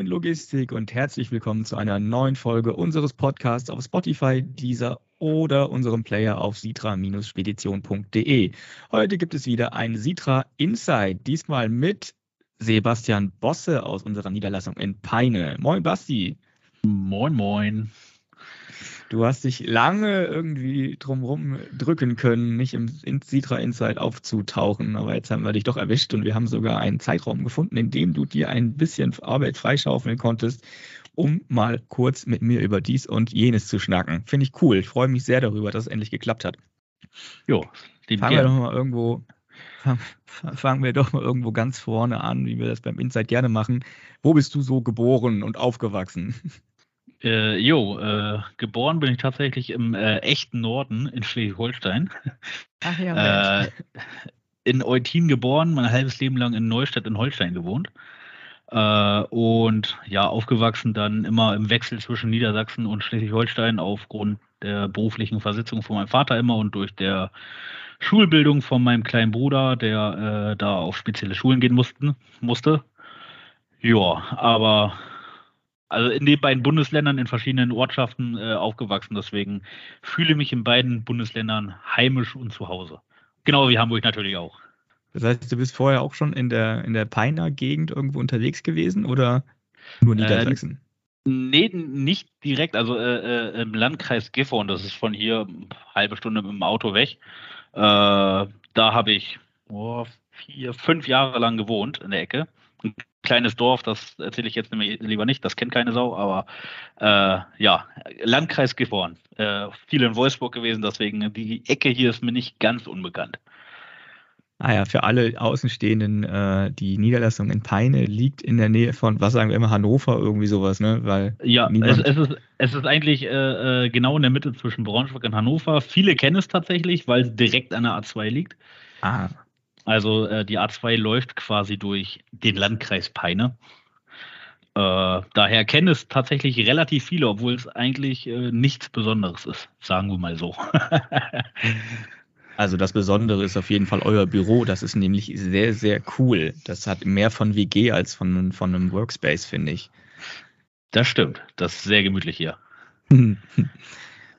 Moin Logistik und herzlich willkommen zu einer neuen Folge unseres Podcasts auf Spotify, dieser oder unserem Player auf sitra-spedition.de. Heute gibt es wieder ein Sitra Insight, diesmal mit Sebastian Bosse aus unserer Niederlassung in Peine. Moin Basti. Moin, moin. Du hast dich lange irgendwie drumherum drücken können, nicht im Citra Insight aufzutauchen, aber jetzt haben wir dich doch erwischt und wir haben sogar einen Zeitraum gefunden, in dem du dir ein bisschen Arbeit freischaufeln konntest, um mal kurz mit mir über dies und jenes zu schnacken. Finde ich cool. Ich freue mich sehr darüber, dass es endlich geklappt hat. Jo, fangen wir doch mal irgendwo fangen wir doch mal irgendwo ganz vorne an, wie wir das beim Insight gerne machen. Wo bist du so geboren und aufgewachsen? Äh, jo, äh, geboren bin ich tatsächlich im äh, echten Norden in Schleswig-Holstein. Ach ja. Äh, in Eutin geboren, mein halbes Leben lang in Neustadt in Holstein gewohnt. Äh, und ja, aufgewachsen dann immer im Wechsel zwischen Niedersachsen und Schleswig-Holstein aufgrund der beruflichen Versitzung von meinem Vater immer und durch der Schulbildung von meinem kleinen Bruder, der äh, da auf spezielle Schulen gehen mussten, musste. Ja, aber also in den beiden Bundesländern in verschiedenen Ortschaften äh, aufgewachsen. Deswegen fühle mich in beiden Bundesländern heimisch und zu Hause. Genau wie Hamburg natürlich auch. Das heißt, du bist vorher auch schon in der, in der Peiner Gegend irgendwo unterwegs gewesen oder nur Niedersachsen? Äh, nee, nicht direkt. Also äh, äh, im Landkreis Gifhorn, das ist von hier eine halbe Stunde mit dem Auto weg. Äh, da habe ich oh, vier, fünf Jahre lang gewohnt in der Ecke kleines Dorf, das erzähle ich jetzt lieber nicht, das kennt keine Sau, aber äh, ja, Landkreis Gifhorn. Äh, viel in Wolfsburg gewesen, deswegen die Ecke hier ist mir nicht ganz unbekannt. Ah ja, für alle Außenstehenden, äh, die Niederlassung in Peine liegt in der Nähe von, was sagen wir immer, Hannover, irgendwie sowas, ne? Weil ja, es, es, ist, es ist eigentlich äh, äh, genau in der Mitte zwischen Braunschweig und Hannover. Viele kennen es tatsächlich, weil es direkt an der A2 liegt. Ah. Also äh, die A2 läuft quasi durch den Landkreis Peine. Äh, daher kennen es tatsächlich relativ viele, obwohl es eigentlich äh, nichts Besonderes ist, sagen wir mal so. also das Besondere ist auf jeden Fall euer Büro. Das ist nämlich sehr, sehr cool. Das hat mehr von WG als von, von einem Workspace, finde ich. Das stimmt. Das ist sehr gemütlich hier.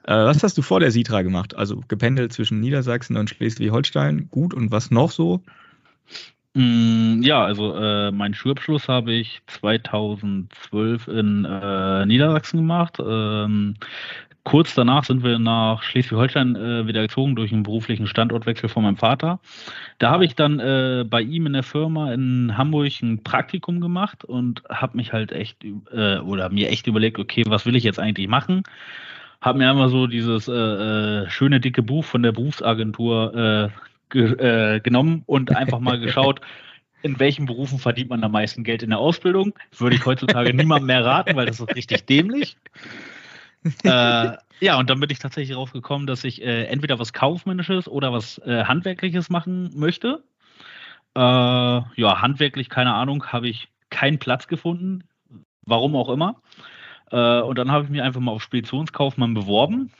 Äh, was hast du vor der Sitra gemacht? Also gependelt zwischen Niedersachsen und Schleswig-Holstein. Gut. Und was noch so? Mm, ja, also äh, meinen Schulabschluss habe ich 2012 in äh, Niedersachsen gemacht. Ähm, kurz danach sind wir nach Schleswig-Holstein äh, wieder gezogen durch einen beruflichen Standortwechsel von meinem Vater. Da habe ich dann äh, bei ihm in der Firma in Hamburg ein Praktikum gemacht und habe mich halt echt äh, oder mir echt überlegt, okay, was will ich jetzt eigentlich machen? Habe mir einmal so dieses äh, äh, schöne dicke Buch von der Berufsagentur äh, ge äh, genommen und einfach mal geschaut, in welchen Berufen verdient man am meisten Geld in der Ausbildung. Würde ich heutzutage niemandem mehr raten, weil das ist richtig dämlich. äh, ja, und dann bin ich tatsächlich rausgekommen, dass ich äh, entweder was Kaufmännisches oder was äh, Handwerkliches machen möchte. Ja, handwerklich, keine Ahnung, habe ich keinen Platz gefunden. Warum auch immer. Äh, und dann habe ich mich einfach mal auf Speditionskaufmann beworben.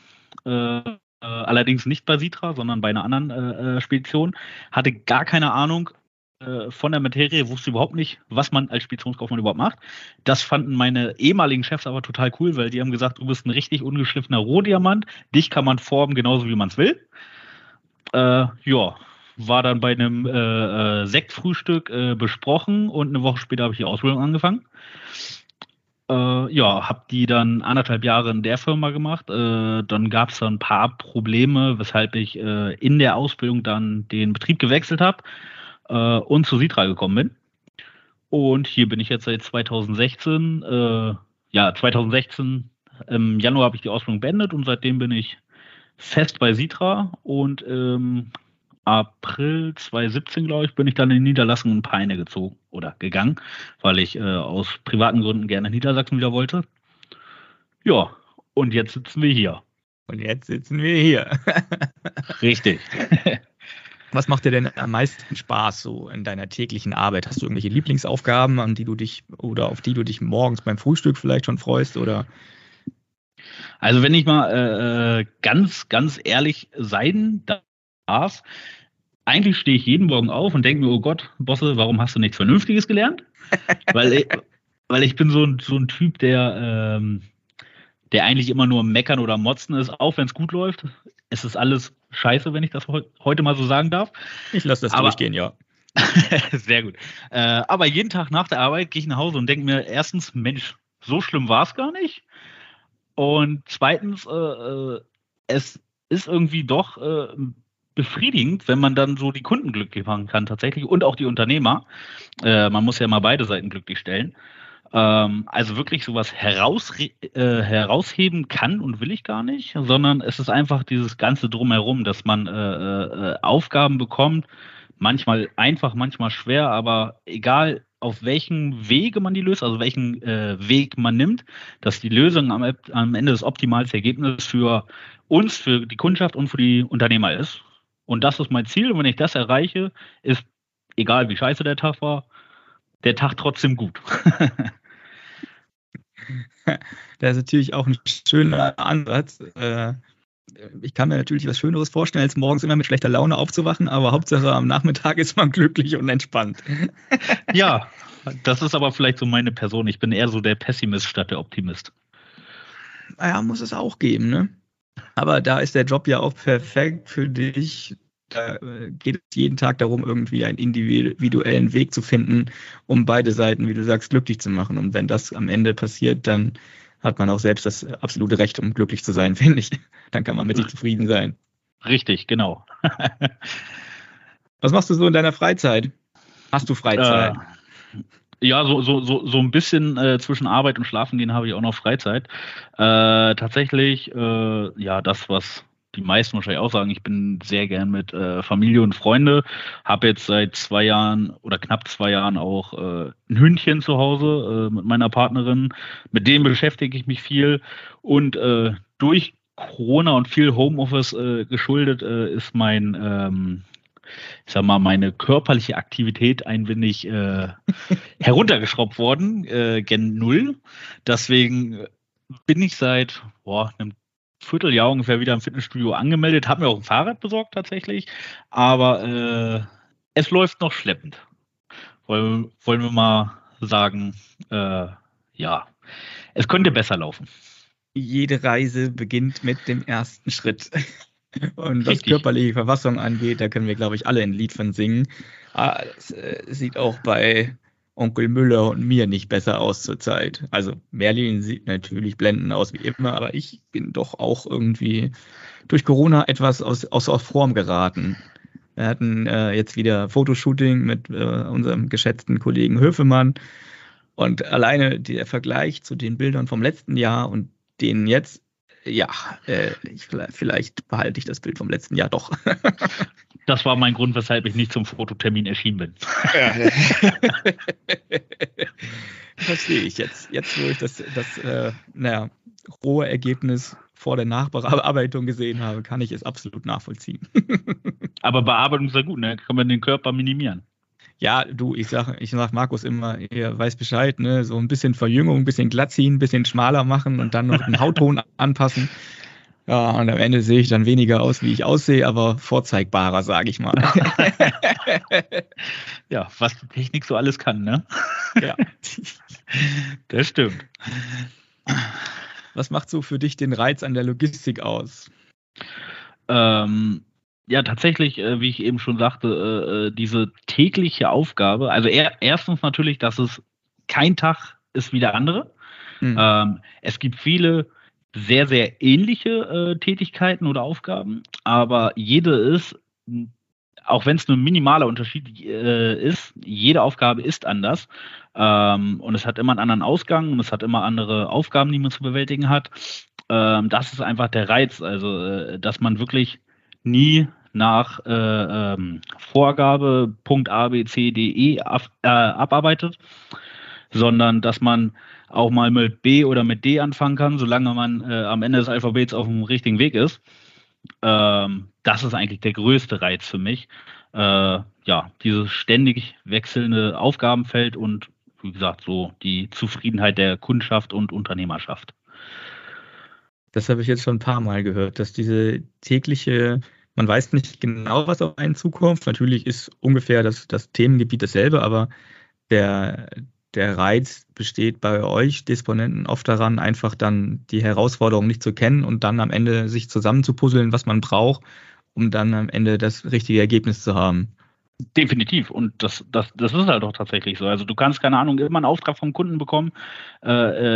Äh, äh, allerdings nicht bei Sitra, sondern bei einer anderen äh, äh, Spedition. Hatte gar keine Ahnung äh, von der Materie, wusste überhaupt nicht, was man als Speditionskaufmann überhaupt macht. Das fanden meine ehemaligen Chefs aber total cool, weil die haben gesagt, du bist ein richtig ungeschliffener Rohdiamant. Dich kann man formen genauso, wie man es will. ja, war dann bei einem Sektfrühstück besprochen und eine Woche später habe ich die Ausbildung angefangen. Äh, ja, habe die dann anderthalb Jahre in der Firma gemacht. Äh, dann gab es ein paar Probleme, weshalb ich äh, in der Ausbildung dann den Betrieb gewechselt habe äh, und zu Sitra gekommen bin. Und hier bin ich jetzt seit 2016. Äh, ja, 2016 im Januar habe ich die Ausbildung beendet und seitdem bin ich fest bei Sitra und ähm, April 2017, glaube ich, bin ich dann in Niederlassung in Peine gezogen oder gegangen, weil ich äh, aus privaten Gründen gerne in Niedersachsen wieder wollte. Ja, und jetzt sitzen wir hier. Und jetzt sitzen wir hier. Richtig. Was macht dir denn am meisten Spaß so in deiner täglichen Arbeit? Hast du irgendwelche Lieblingsaufgaben, an die du dich oder auf die du dich morgens beim Frühstück vielleicht schon freust oder? Also wenn ich mal äh, äh ganz, ganz ehrlich sein darf, eigentlich stehe ich jeden Morgen auf und denke mir, oh Gott, Bosse, warum hast du nichts Vernünftiges gelernt? weil, weil ich bin so ein, so ein Typ, der, ähm, der eigentlich immer nur meckern oder motzen ist, auch wenn es gut läuft. Es ist alles scheiße, wenn ich das heute mal so sagen darf. Ich lasse das aber, durchgehen, ja. Sehr gut. Äh, aber jeden Tag nach der Arbeit gehe ich nach Hause und denke mir erstens, Mensch, so schlimm war es gar nicht. Und zweitens, äh, äh, es ist irgendwie doch äh, befriedigend, wenn man dann so die Kunden glücklich machen kann tatsächlich und auch die Unternehmer. Äh, man muss ja mal beide Seiten glücklich stellen. Ähm, also wirklich sowas heraus, äh, herausheben kann und will ich gar nicht, sondern es ist einfach dieses ganze drumherum, dass man äh, Aufgaben bekommt, manchmal einfach, manchmal schwer, aber egal auf welchen Wege man die löst, also welchen äh, Weg man nimmt, dass die Lösung am, am Ende das optimalste Ergebnis für uns, für die Kundschaft und für die Unternehmer ist. Und das ist mein Ziel. Und wenn ich das erreiche, ist, egal wie scheiße der Tag war, der Tag trotzdem gut. das ist natürlich auch ein schöner Ansatz. Äh, ich kann mir natürlich was Schöneres vorstellen, als morgens immer mit schlechter Laune aufzuwachen, aber Hauptsache am Nachmittag ist man glücklich und entspannt. Ja, das ist aber vielleicht so meine Person. Ich bin eher so der Pessimist statt der Optimist. Naja, muss es auch geben, ne? Aber da ist der Job ja auch perfekt für dich. Da äh, geht es jeden Tag darum, irgendwie einen individuellen Weg zu finden, um beide Seiten, wie du sagst, glücklich zu machen. Und wenn das am Ende passiert, dann hat man auch selbst das absolute Recht, um glücklich zu sein, finde ich. Dann kann man mit sich zufrieden sein. Richtig, genau. Was machst du so in deiner Freizeit? Hast du Freizeit? Äh, ja, so, so, so, so ein bisschen äh, zwischen Arbeit und Schlafen gehen habe ich auch noch Freizeit. Äh, tatsächlich, äh, ja, das, was die meisten wahrscheinlich auch sagen, ich bin sehr gern mit äh, Familie und Freunde, habe jetzt seit zwei Jahren oder knapp zwei Jahren auch äh, ein Hündchen zu Hause äh, mit meiner Partnerin. Mit dem beschäftige ich mich viel und äh, durch Corona und viel Homeoffice äh, geschuldet äh, ist mein ähm, ich sag mal, meine körperliche Aktivität ein wenig heruntergeschraubt worden, gen Null. Deswegen bin ich seit boah, einem Vierteljahr ungefähr wieder im Fitnessstudio angemeldet, habe mir auch ein Fahrrad besorgt tatsächlich, aber äh, es läuft noch schleppend. Wollen, wollen wir mal sagen, äh, ja, es könnte besser laufen. Jede Reise beginnt mit dem ersten Schritt. Und was körperliche Verfassung angeht, da können wir, glaube ich, alle ein Lied von singen. Ah, es äh, sieht auch bei Onkel Müller und mir nicht besser aus zurzeit. Also Merlin sieht natürlich blendend aus wie immer, aber ich bin doch auch irgendwie durch Corona etwas aus, außer Form geraten. Wir hatten äh, jetzt wieder Fotoshooting mit äh, unserem geschätzten Kollegen Höfemann. Und alleine der Vergleich zu den Bildern vom letzten Jahr und denen jetzt ja, äh, ich, vielleicht behalte ich das Bild vom letzten Jahr doch. das war mein Grund, weshalb ich nicht zum Fototermin erschienen bin. Verstehe ich jetzt. Jetzt, wo ich das, das äh, naja, rohe Ergebnis vor der Nachbearbeitung gesehen habe, kann ich es absolut nachvollziehen. Aber Bearbeitung ist ja gut, ne? Kann man den Körper minimieren. Ja, du, ich sag, ich sag Markus immer, er weiß Bescheid, ne? So ein bisschen Verjüngung, ein bisschen glatt ziehen, ein bisschen schmaler machen und dann noch den Hautton anpassen. Ja, und am Ende sehe ich dann weniger aus, wie ich aussehe, aber vorzeigbarer, sage ich mal. ja, was die Technik so alles kann, ne? ja. Das stimmt. Was macht so für dich den Reiz an der Logistik aus? Ähm, ja, tatsächlich, äh, wie ich eben schon sagte, äh, äh, diese tägliche Aufgabe, also er, erstens natürlich, dass es kein Tag ist wie der andere. Mhm. Ähm, es gibt viele sehr, sehr ähnliche äh, Tätigkeiten oder Aufgaben, aber jede ist, auch wenn es nur ein minimaler Unterschied äh, ist, jede Aufgabe ist anders ähm, und es hat immer einen anderen Ausgang und es hat immer andere Aufgaben, die man zu bewältigen hat. Ähm, das ist einfach der Reiz, also äh, dass man wirklich nie nach äh, ähm, Vorgabe Punkt A, B, C, D, E ab, äh, abarbeitet, sondern dass man auch mal mit B oder mit D anfangen kann, solange man äh, am Ende des Alphabets auf dem richtigen Weg ist. Ähm, das ist eigentlich der größte Reiz für mich. Äh, ja, dieses ständig wechselnde Aufgabenfeld und wie gesagt, so die Zufriedenheit der Kundschaft und Unternehmerschaft. Das habe ich jetzt schon ein paar Mal gehört, dass diese tägliche man weiß nicht genau, was auf einen zukommt. Natürlich ist ungefähr das, das Themengebiet dasselbe, aber der, der Reiz besteht bei euch Disponenten oft daran, einfach dann die Herausforderung nicht zu kennen und dann am Ende sich zusammenzupuzzeln, was man braucht, um dann am Ende das richtige Ergebnis zu haben. Definitiv. Und das, das, das ist halt auch tatsächlich so. Also du kannst, keine Ahnung, immer einen Auftrag vom Kunden bekommen, äh,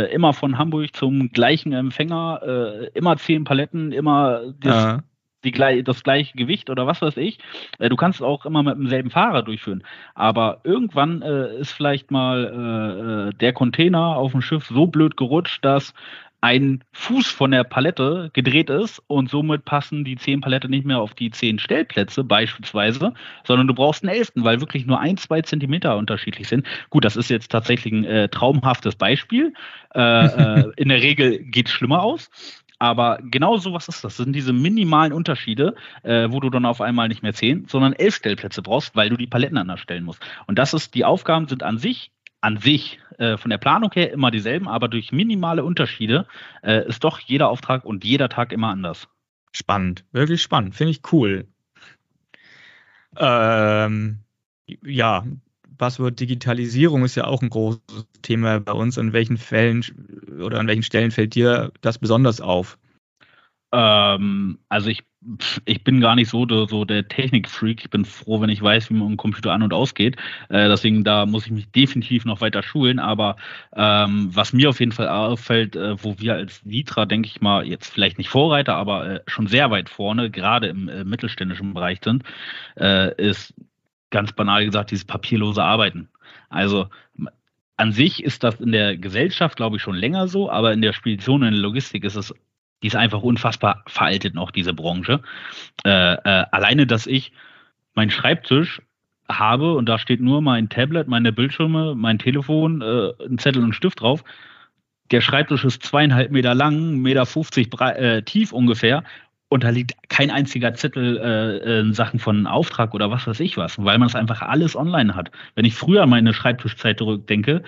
äh immer von Hamburg zum gleichen Empfänger, äh, immer zehn Paletten, immer das, ja. Die, das gleiche Gewicht oder was weiß ich. Äh, du kannst es auch immer mit demselben Fahrer durchführen. Aber irgendwann äh, ist vielleicht mal äh, der Container auf dem Schiff so blöd gerutscht, dass ein Fuß von der Palette gedreht ist und somit passen die zehn Palette nicht mehr auf die zehn Stellplätze beispielsweise, sondern du brauchst einen elften, weil wirklich nur ein, zwei Zentimeter unterschiedlich sind. Gut, das ist jetzt tatsächlich ein äh, traumhaftes Beispiel. Äh, äh, in der Regel geht es schlimmer aus. Aber genau sowas ist das. Das sind diese minimalen Unterschiede, äh, wo du dann auf einmal nicht mehr zehn, sondern elf Stellplätze brauchst, weil du die Paletten anders stellen musst. Und das ist, die Aufgaben sind an sich an sich äh, von der Planung her immer dieselben, aber durch minimale Unterschiede äh, ist doch jeder Auftrag und jeder Tag immer anders. Spannend, wirklich spannend, finde ich cool. Ähm, ja, Buzzword Digitalisierung ist ja auch ein großes Thema bei uns. In welchen Fällen oder an welchen Stellen fällt dir das besonders auf? Ähm, also ich, ich bin gar nicht so, der, so der Technikfreak. Ich bin froh, wenn ich weiß, wie man einen Computer an- und ausgeht. Äh, deswegen da muss ich mich definitiv noch weiter schulen. Aber ähm, was mir auf jeden Fall auffällt, äh, wo wir als Vitra, denke ich mal, jetzt vielleicht nicht Vorreiter, aber äh, schon sehr weit vorne, gerade im äh, mittelständischen Bereich sind, äh, ist ganz banal gesagt dieses papierlose Arbeiten. Also an sich ist das in der Gesellschaft, glaube ich, schon länger so, aber in der Spedition in der Logistik ist es die ist einfach unfassbar veraltet noch, diese Branche. Äh, äh, alleine, dass ich meinen Schreibtisch habe und da steht nur mein Tablet, meine Bildschirme, mein Telefon, äh, ein Zettel und ein Stift drauf. Der Schreibtisch ist zweieinhalb Meter lang, Meter 50 äh, tief ungefähr und da liegt kein einziger Zettel äh, in Sachen von Auftrag oder was weiß ich was, weil man es einfach alles online hat. Wenn ich früher meine Schreibtischzeit zurückdenke,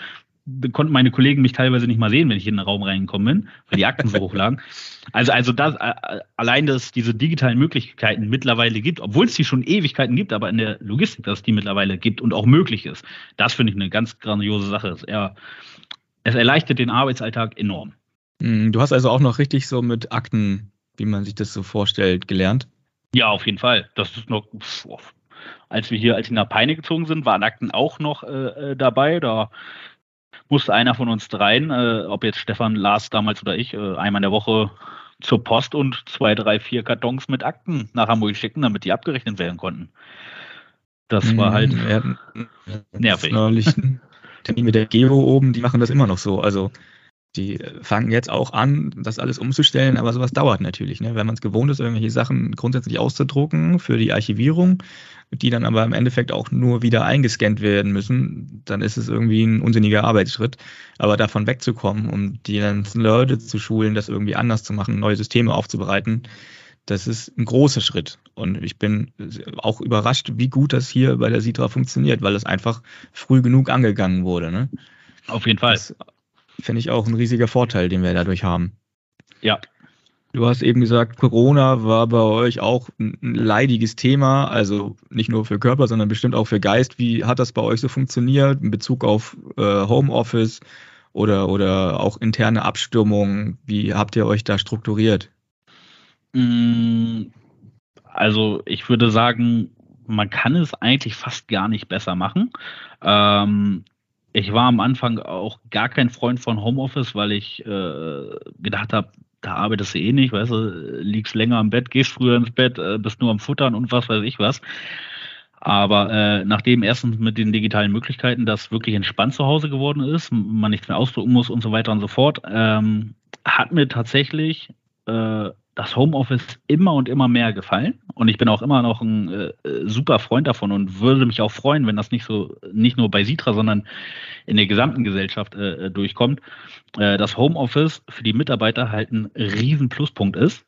konnten meine Kollegen mich teilweise nicht mal sehen, wenn ich in den Raum reingekommen bin, weil die Akten so hoch lagen. Also, also das, äh, allein, dass es diese digitalen Möglichkeiten mittlerweile gibt, obwohl es die schon Ewigkeiten gibt, aber in der Logistik, dass es die mittlerweile gibt und auch möglich ist, das finde ich eine ganz grandiose Sache. Es, er, es erleichtert den Arbeitsalltag enorm. Hm, du hast also auch noch richtig so mit Akten, wie man sich das so vorstellt, gelernt? Ja, auf jeden Fall. Das ist noch, als wir hier als nach Peine gezogen sind, waren Akten auch noch äh, äh dabei. Da musste einer von uns dreien, äh, ob jetzt Stefan, Lars damals oder ich, äh, einmal in der Woche zur Post und zwei, drei, vier Kartons mit Akten nach Hamburg schicken, damit die abgerechnet werden konnten. Das war halt ja, nervig. Neulich Termin mit der Geo oben, die machen das immer noch so. Also die fangen jetzt auch an, das alles umzustellen, aber sowas dauert natürlich. Ne? Wenn man es gewohnt ist, irgendwelche Sachen grundsätzlich auszudrucken für die Archivierung, die dann aber im Endeffekt auch nur wieder eingescannt werden müssen, dann ist es irgendwie ein unsinniger Arbeitsschritt. Aber davon wegzukommen, um die ganzen Leute zu schulen, das irgendwie anders zu machen, neue Systeme aufzubereiten, das ist ein großer Schritt. Und ich bin auch überrascht, wie gut das hier bei der Sitra funktioniert, weil es einfach früh genug angegangen wurde. Ne? Auf jeden Fall. Das finde ich auch ein riesiger Vorteil, den wir dadurch haben. Ja, Du hast eben gesagt, Corona war bei euch auch ein leidiges Thema, also nicht nur für Körper, sondern bestimmt auch für Geist. Wie hat das bei euch so funktioniert in Bezug auf äh, Homeoffice oder, oder auch interne Abstimmung? Wie habt ihr euch da strukturiert? Mm, also ich würde sagen, man kann es eigentlich fast gar nicht besser machen. Ähm, ich war am Anfang auch gar kein Freund von Homeoffice, weil ich äh, gedacht habe, da arbeitest du eh nicht, weißt du, liegst länger im Bett, gehst früher ins Bett, äh, bist nur am Futtern und was weiß ich was. Aber äh, nachdem erstens mit den digitalen Möglichkeiten das wirklich entspannt zu Hause geworden ist, man nichts mehr ausdrucken muss und so weiter und so fort, ähm, hat mir tatsächlich äh, das Homeoffice immer und immer mehr gefallen. Und ich bin auch immer noch ein äh, super Freund davon und würde mich auch freuen, wenn das nicht so, nicht nur bei Sitra, sondern in der gesamten Gesellschaft äh, durchkommt. Äh, dass Homeoffice für die Mitarbeiter halt ein riesen Pluspunkt ist.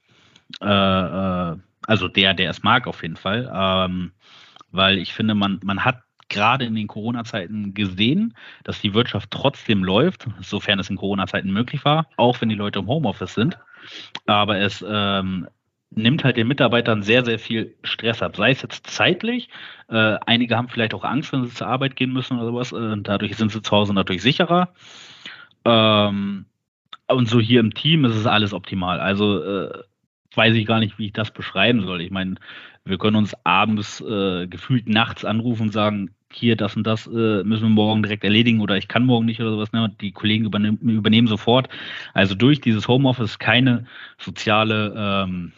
Äh, äh, also der, der es mag auf jeden Fall. Ähm, weil ich finde, man, man hat gerade in den Corona-Zeiten gesehen, dass die Wirtschaft trotzdem läuft, sofern es in Corona-Zeiten möglich war, auch wenn die Leute im Homeoffice sind. Aber es ähm, nimmt halt den Mitarbeitern sehr, sehr viel Stress ab. Sei es jetzt zeitlich, äh, einige haben vielleicht auch Angst, wenn sie zur Arbeit gehen müssen oder sowas, äh, dadurch sind sie zu Hause natürlich sicherer. Ähm, und so hier im Team ist es alles optimal. Also äh, weiß ich gar nicht, wie ich das beschreiben soll. Ich meine, wir können uns abends äh, gefühlt nachts anrufen und sagen, hier, das und das äh, müssen wir morgen direkt erledigen oder ich kann morgen nicht oder sowas. Ne? Die Kollegen übernehmen, übernehmen sofort. Also durch dieses Homeoffice keine soziale, ähm,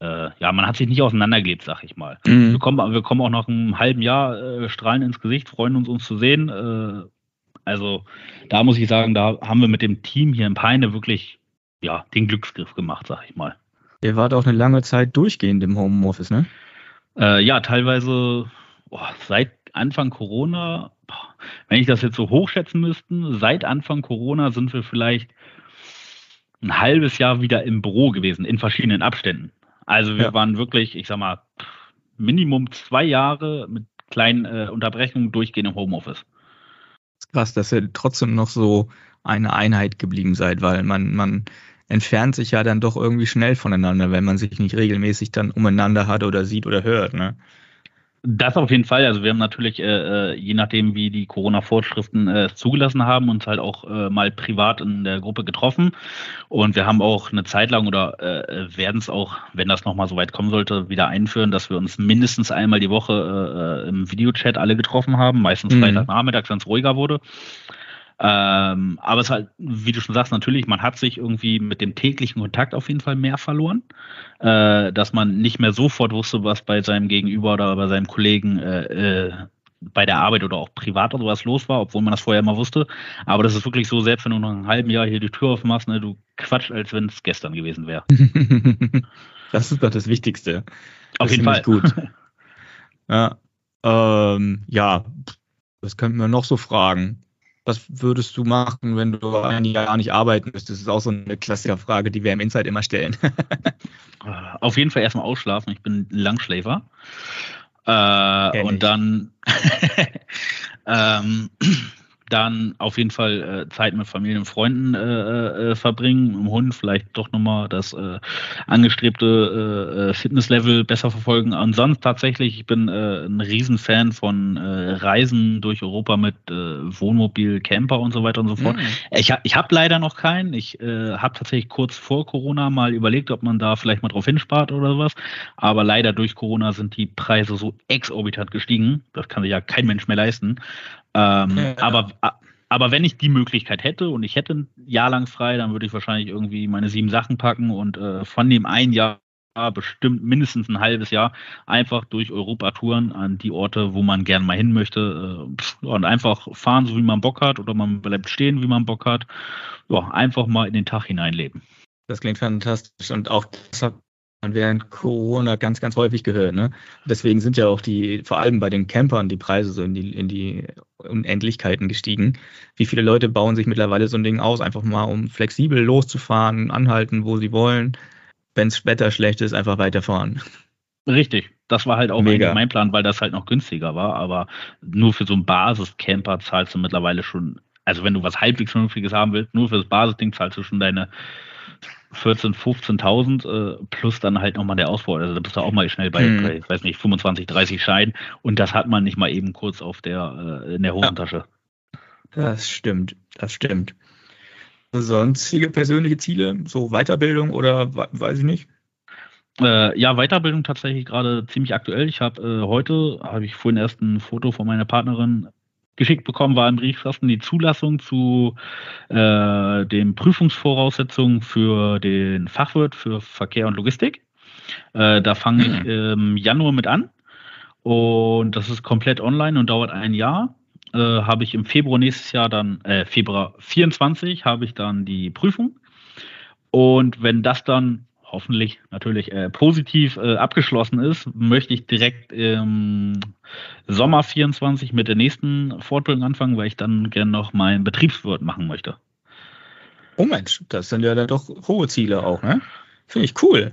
äh, ja, man hat sich nicht auseinandergelebt, sag ich mal. Mhm. Wir, kommen, wir kommen auch nach einem halben Jahr äh, strahlen ins Gesicht, freuen uns, uns zu sehen. Äh, also da muss ich sagen, da haben wir mit dem Team hier in Peine wirklich ja, den Glücksgriff gemacht, sag ich mal. Ihr wart auch eine lange Zeit durchgehend im Homeoffice, ne? Äh, ja, teilweise boah, seit Anfang Corona, wenn ich das jetzt so hochschätzen müsste, seit Anfang Corona sind wir vielleicht ein halbes Jahr wieder im Büro gewesen, in verschiedenen Abständen. Also wir ja. waren wirklich, ich sag mal, Minimum zwei Jahre mit kleinen äh, Unterbrechungen durchgehend im Homeoffice. Das ist krass, dass ihr trotzdem noch so eine Einheit geblieben seid, weil man, man entfernt sich ja dann doch irgendwie schnell voneinander, wenn man sich nicht regelmäßig dann umeinander hat oder sieht oder hört. Ne? Das auf jeden Fall. Also wir haben natürlich, äh, äh je nachdem, wie die Corona-Vorschriften äh, zugelassen haben, uns halt auch äh, mal privat in der Gruppe getroffen. Und wir haben auch eine Zeit lang oder äh, werden es auch, wenn das nochmal so weit kommen sollte, wieder einführen, dass wir uns mindestens einmal die Woche äh, im Videochat alle getroffen haben, meistens mhm. Freitagnachmittags, wenn es ruhiger wurde. Ähm, aber es ist halt, wie du schon sagst, natürlich, man hat sich irgendwie mit dem täglichen Kontakt auf jeden Fall mehr verloren, äh, dass man nicht mehr sofort wusste, was bei seinem Gegenüber oder bei seinem Kollegen äh, äh, bei der Arbeit oder auch privat oder sowas los war, obwohl man das vorher immer wusste. Aber das ist wirklich so, selbst wenn du noch ein halben Jahr hier die Tür aufmachst, ne, du quatscht, als wenn es gestern gewesen wäre. das ist doch das Wichtigste. Auf das jeden Fall. Gut. ja, ähm, ja, das könnten wir noch so fragen was würdest du machen, wenn du ein Jahr nicht arbeiten müsstest? Das ist auch so eine klassische Frage, die wir im Insight immer stellen. Auf jeden Fall erstmal ausschlafen. Ich bin Langschläfer. Äh, und dann ähm, dann auf jeden Fall äh, Zeit mit Familie und Freunden äh, äh, verbringen, im Hund vielleicht doch nochmal das äh, angestrebte äh, äh, Fitnesslevel besser verfolgen. Ansonsten tatsächlich, ich bin äh, ein Riesenfan von äh, Reisen durch Europa mit äh, Wohnmobil, Camper und so weiter und so fort. Mhm. Ich, ich habe leider noch keinen. Ich äh, habe tatsächlich kurz vor Corona mal überlegt, ob man da vielleicht mal drauf hinspart oder sowas. Aber leider durch Corona sind die Preise so exorbitant gestiegen. Das kann sich ja kein Mensch mehr leisten. Ähm, ja. aber, aber wenn ich die Möglichkeit hätte und ich hätte ein Jahr lang frei, dann würde ich wahrscheinlich irgendwie meine sieben Sachen packen und äh, von dem ein Jahr bestimmt mindestens ein halbes Jahr einfach durch Europa touren an die Orte, wo man gerne mal hin möchte äh, und einfach fahren, so wie man Bock hat oder man bleibt stehen, wie man Bock hat. Ja, einfach mal in den Tag hineinleben. Das klingt fantastisch und auch das hat man während Corona ganz, ganz häufig gehört. Ne? Deswegen sind ja auch die, vor allem bei den Campern, die Preise so in die, in die Unendlichkeiten gestiegen. Wie viele Leute bauen sich mittlerweile so ein Ding aus, einfach mal um flexibel loszufahren, anhalten, wo sie wollen. Wenn das Wetter schlecht ist, einfach weiterfahren. Richtig. Das war halt auch mein Plan, weil das halt noch günstiger war. Aber nur für so einen Basis-Camper zahlst du mittlerweile schon, also wenn du was halbwegs Vernünftiges haben willst, nur für das Basisding zahlst du schon deine 14.000, 15.000 äh, plus dann halt nochmal der Ausbau. Also da bist du auch mal schnell bei, hm. bei, weiß nicht, 25, 30 Scheinen und das hat man nicht mal eben kurz auf der, äh, in der Hosentasche. Ja, das stimmt, das stimmt. Sonstige persönliche Ziele, so Weiterbildung oder weiß ich nicht? Äh, ja, Weiterbildung tatsächlich gerade ziemlich aktuell. Ich habe äh, heute, habe ich vorhin erst ein Foto von meiner Partnerin geschickt bekommen, war im Briefkasten die Zulassung zu äh, den Prüfungsvoraussetzungen für den Fachwirt für Verkehr und Logistik. Äh, da fange ich mhm. im Januar mit an und das ist komplett online und dauert ein Jahr. Äh, habe ich im Februar nächstes Jahr dann, äh, Februar 24 habe ich dann die Prüfung. Und wenn das dann hoffentlich natürlich äh, positiv äh, abgeschlossen ist, möchte ich direkt im Sommer 24 mit der nächsten Fortbildung anfangen, weil ich dann gerne noch meinen Betriebswirt machen möchte. Oh Mensch, das sind ja dann doch hohe Ziele auch, ne? Finde ich cool.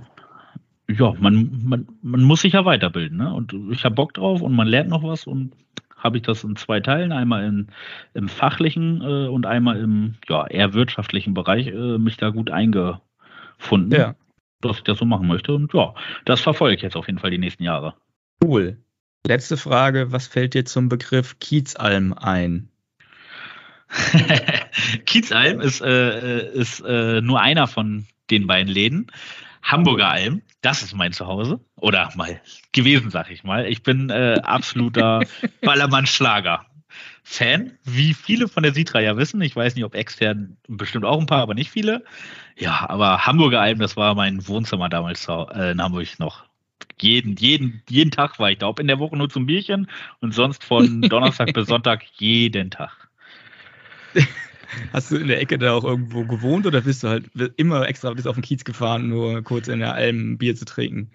Ja, man, man, man muss sich ja weiterbilden, ne? Und ich habe Bock drauf und man lernt noch was und habe ich das in zwei Teilen, einmal in, im fachlichen äh, und einmal im ja, eher wirtschaftlichen Bereich äh, mich da gut eingefunden. Ja. Dass ich das so machen möchte. Und ja, das verfolge ich jetzt auf jeden Fall die nächsten Jahre. Cool. Letzte Frage, was fällt dir zum Begriff Kiezalm ein? Kiezalm ist, äh, ist äh, nur einer von den beiden Läden. Hamburger Alm, das ist mein Zuhause. Oder mal gewesen, sag ich mal. Ich bin äh, absoluter Ballermann-Schlager-Fan, wie viele von der Sitra ja wissen. Ich weiß nicht, ob extern bestimmt auch ein paar, aber nicht viele. Ja, aber Hamburger Alm, das war mein Wohnzimmer damals äh, in Hamburg noch. Jeden, jeden, jeden Tag war ich da, ob in der Woche nur zum Bierchen und sonst von Donnerstag bis Sonntag jeden Tag. Hast du in der Ecke da auch irgendwo gewohnt oder bist du halt immer extra bis auf den Kiez gefahren, nur kurz in der Alm Bier zu trinken?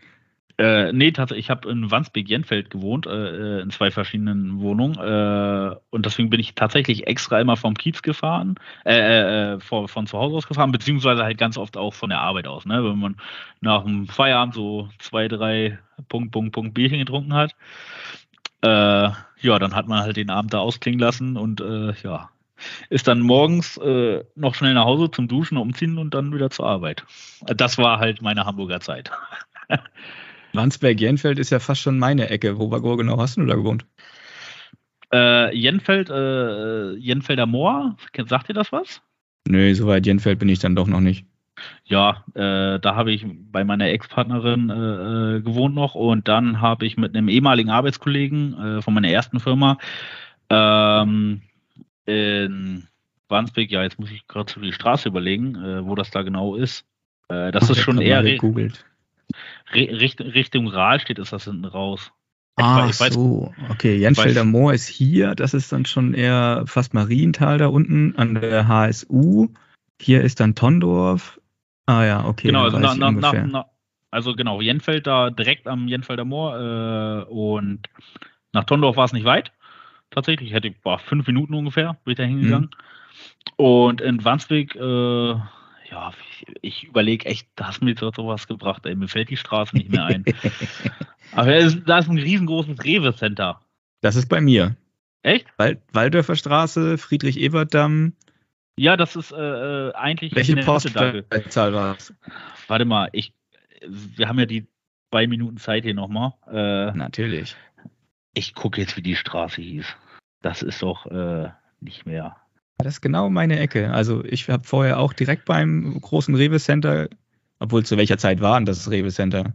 Äh, nee, tatsächlich, ich habe in Wandsbek-Jenfeld gewohnt, äh, äh, in zwei verschiedenen Wohnungen. Äh, und deswegen bin ich tatsächlich extra immer vom Kiez gefahren, äh, äh, äh von, von zu Hause aus gefahren, beziehungsweise halt ganz oft auch von der Arbeit aus. Ne? Wenn man nach dem Feierabend so zwei, drei Punkt, Punkt, Punkt Bierchen getrunken hat. ja, dann hat man halt den Abend da ausklingen lassen und ja, ist dann morgens äh, noch schnell nach Hause zum Duschen, umziehen und dann wieder zur Arbeit. Das war halt meine Hamburger Zeit. Wandsberg-Jenfeld ist ja fast schon meine Ecke. Wo, wo genau hast du da gewohnt? Äh, Jenfeld, äh, Jenfelder Moor, sagt dir das was? Nö, soweit Jenfeld bin ich dann doch noch nicht. Ja, äh, da habe ich bei meiner Ex-Partnerin äh, äh, gewohnt noch und dann habe ich mit einem ehemaligen Arbeitskollegen äh, von meiner ersten Firma ähm, in Wandsbek, ja, jetzt muss ich gerade zu die Straße überlegen, äh, wo das da genau ist. Äh, das Ach, ist schon eher gegoogelt. Richtung, Richtung Rahlstedt ist das hinten raus. Ah, weiß, so. Okay, Jensfelder Moor ist hier. Das ist dann schon eher fast Marienthal da unten an der HSU. Hier ist dann Tondorf. Ah ja, okay. Genau, also, na, na, na, also genau, Jenfeld da direkt am Jenfelder Moor äh, und nach Tondorf war es nicht weit tatsächlich. Ich hätte boah, fünf Minuten ungefähr, bin ich da hingegangen. Mhm. Und in Wandsbek, äh, ja, ich, ich überlege echt, da hast du mir jetzt sowas gebracht, ey. Mir fällt die Straße nicht mehr ein. Aber ist, da ist ein riesengroßes Rewe-Center. Das ist bei mir. Echt? Wald, Waldörfer Straße, Friedrich-Ebert-Damm. Ja, das ist äh, äh eigentlich. Welche Postleitzahl war es? Warte mal, ich, wir haben ja die zwei Minuten Zeit hier nochmal. Äh, Natürlich. Ich gucke jetzt, wie die Straße hieß. Das ist doch äh, nicht mehr. Das ist genau meine Ecke. Also ich habe vorher auch direkt beim großen Rewe Center, obwohl zu welcher Zeit war denn das Rewe Center?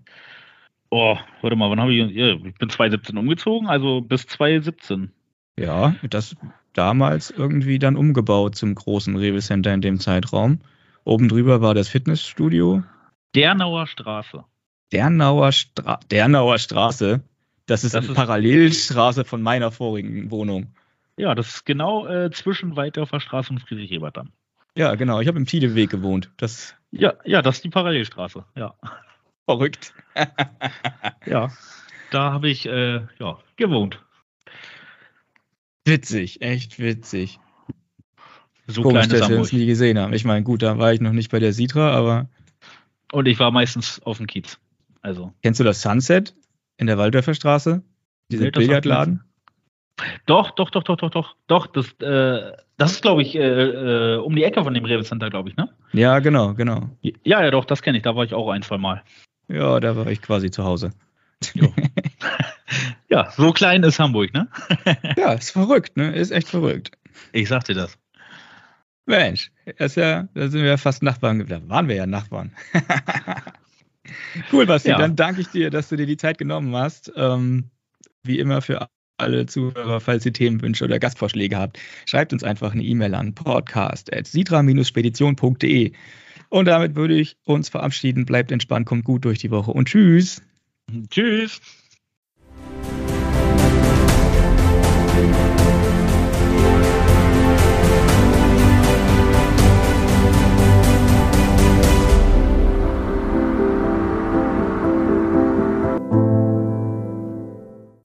Oh, warte mal, wann habe ich, ich bin 2017 umgezogen, also bis 2017. Ja, das damals irgendwie dann umgebaut zum großen Rewe Center in dem Zeitraum. Oben drüber war das Fitnessstudio. Dernauer Straße. Dernauer, Stra Dernauer Straße. Das ist das eine ist Parallelstraße von meiner vorigen Wohnung. Ja, das ist genau äh, zwischen Weitdorfer Straße und Friedrich-Ebert-Damm. Ja, genau. Ich habe im Tiedeweg gewohnt. Das ja, ja, das ist die Parallelstraße. Ja. Verrückt. ja, da habe ich äh, ja, gewohnt. Witzig, echt witzig. So Komisch, dass wir uns nie gesehen haben. Ich meine, gut, da war ich noch nicht bei der Sitra, aber. Und ich war meistens auf dem Kiez. Also. Kennst du das Sunset? in der Waldorfer Straße? Dieser nee, Billardladen? Doch, doch, doch, doch, doch, doch, doch. Das, äh, das ist, glaube ich, äh, äh, um die Ecke von dem Rewe Center, glaube ich, ne? Ja, genau, genau. Ja, ja, doch, das kenne ich. Da war ich auch ein, zwei Mal. Ja, da war ich quasi zu Hause. ja, so klein ist Hamburg, ne? ja, ist verrückt, ne? Ist echt verrückt. Ich sag dir das. Mensch, ist ja, da sind wir ja fast Nachbarn. Da waren wir ja Nachbarn. Cool, Basti. Ja. Dann danke ich dir, dass du dir die Zeit genommen hast. Ähm, wie immer für alle Zuhörer, falls ihr Themenwünsche oder Gastvorschläge habt, schreibt uns einfach eine E-Mail an podcast.sitra-spedition.de. Und damit würde ich uns verabschieden. Bleibt entspannt, kommt gut durch die Woche und tschüss. Tschüss.